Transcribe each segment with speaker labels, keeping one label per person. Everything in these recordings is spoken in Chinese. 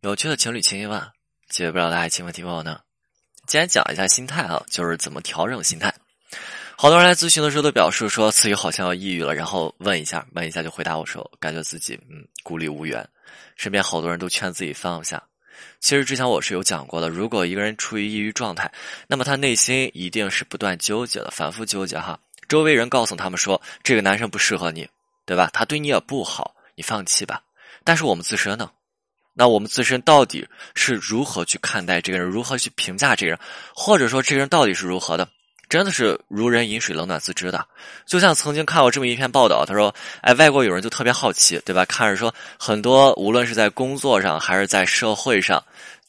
Speaker 1: 有趣的情侣情绪问，解决不了的爱情问题问我呢？今天讲一下心态啊，就是怎么调整心态。好多人来咨询的时候都表示说自己好像要抑郁了，然后问一下，问一下就回答我说，感觉自己嗯孤立无援。身边好多人都劝自己放下。其实之前我是有讲过的，如果一个人处于抑郁状态，那么他内心一定是不断纠结的，反复纠结哈。周围人告诉他们说，这个男生不适合你，对吧？他对你也不好，你放弃吧。但是我们自身呢？那我们自身到底是如何去看待这个人，如何去评价这个人，或者说这个人到底是如何的？真的是如人饮水，冷暖自知的。就像曾经看过这么一篇报道，他说：“哎，外国有人就特别好奇，对吧？看着说很多，无论是在工作上还是在社会上，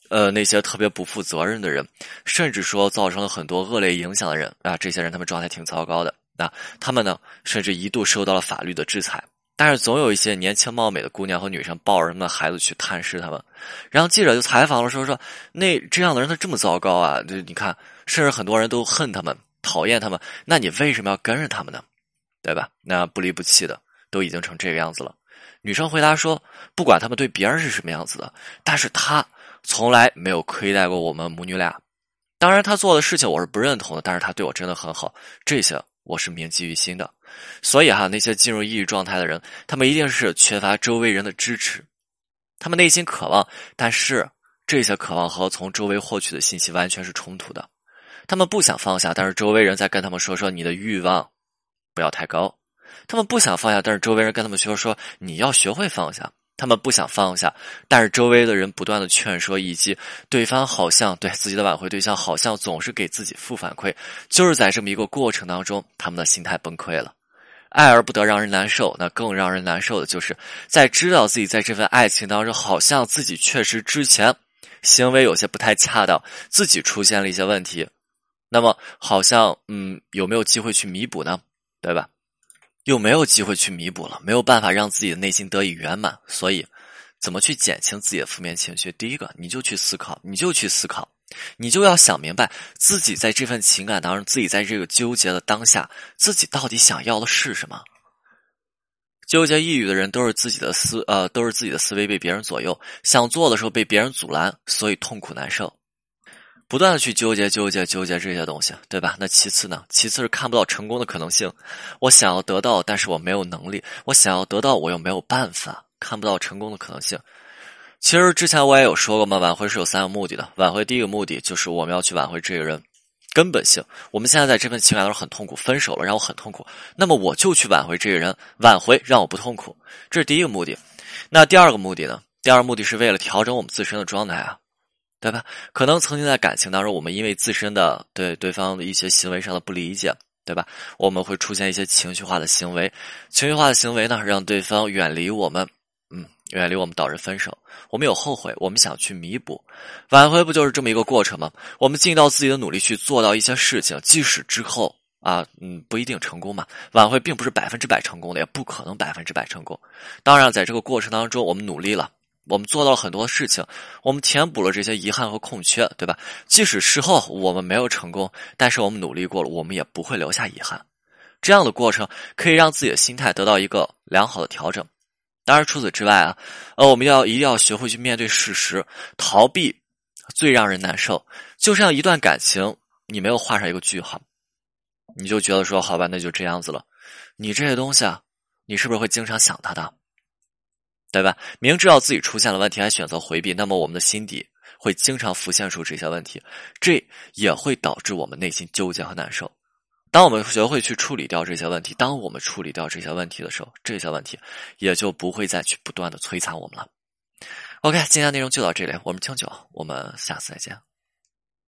Speaker 1: 呃，那些特别不负责任的人，甚至说造成了很多恶劣影响的人啊，这些人他们状态挺糟糕的啊，他们呢，甚至一度受到了法律的制裁。”但是总有一些年轻貌美的姑娘和女生抱着他们的孩子去探视他们，然后记者就采访了，说说那这样的人他这么糟糕啊？就你看，甚至很多人都恨他们、讨厌他们，那你为什么要跟着他们呢？对吧？那不离不弃的都已经成这个样子了。女生回答说：“不管他们对别人是什么样子的，但是他从来没有亏待过我们母女俩。当然，他做的事情我是不认同的，但是他对我真的很好，这些我是铭记于心的。”所以哈，那些进入抑郁状态的人，他们一定是缺乏周围人的支持，他们内心渴望，但是这些渴望和从周围获取的信息完全是冲突的。他们不想放下，但是周围人在跟他们说说你的欲望不要太高。他们不想放下，但是周围人跟他们说说你要学会放下。他们不想放下，但是周围的人不断的劝说，以及对方好像对自己的挽回对象好像总是给自己负反馈，就是在这么一个过程当中，他们的心态崩溃了。爱而不得，让人难受。那更让人难受的就是，在知道自己在这份爱情当中，好像自己确实之前行为有些不太恰当，自己出现了一些问题。那么，好像嗯，有没有机会去弥补呢？对吧？又没有机会去弥补了，没有办法让自己的内心得以圆满。所以，怎么去减轻自己的负面情绪？第一个，你就去思考，你就去思考。你就要想明白，自己在这份情感当中，自己在这个纠结的当下，自己到底想要的是什么？纠结抑郁的人都是自己的思呃，都是自己的思维被别人左右，想做的时候被别人阻拦，所以痛苦难受，不断的去纠结纠结纠结这些东西，对吧？那其次呢？其次是看不到成功的可能性。我想要得到，但是我没有能力；我想要得到，我又没有办法，看不到成功的可能性。其实之前我也有说过嘛，挽回是有三个目的的。挽回第一个目的就是我们要去挽回这个人根本性。我们现在在这份情感当中很痛苦，分手了让我很痛苦，那么我就去挽回这个人，挽回让我不痛苦，这是第一个目的。那第二个目的呢？第二个目的是为了调整我们自身的状态啊，对吧？可能曾经在感情当中，我们因为自身的对对方的一些行为上的不理解，对吧？我们会出现一些情绪化的行为，情绪化的行为呢，让对方远离我们。嗯远离我们导致分手，我们有后悔，我们想去弥补，挽回不就是这么一个过程吗？我们尽到自己的努力去做到一些事情，即使之后啊，嗯，不一定成功嘛。挽回并不是百分之百成功的，也不可能百分之百成功。当然，在这个过程当中，我们努力了，我们做到了很多事情，我们填补了这些遗憾和空缺，对吧？即使事后我们没有成功，但是我们努力过了，我们也不会留下遗憾。这样的过程可以让自己的心态得到一个良好的调整。当然，除此之外啊，呃，我们要一定要学会去面对事实，逃避最让人难受。就像一段感情，你没有画上一个句号，你就觉得说好吧，那就这样子了。你这些东西啊，你是不是会经常想他的？对吧？明知道自己出现了问题还选择回避，那么我们的心底会经常浮现出这些问题，这也会导致我们内心纠结和难受。当我们学会去处理掉这些问题，当我们处理掉这些问题的时候，这些问题也就不会再去不断的摧残我们了。OK，今天内容就到这里，我们清酒，我们下次再见。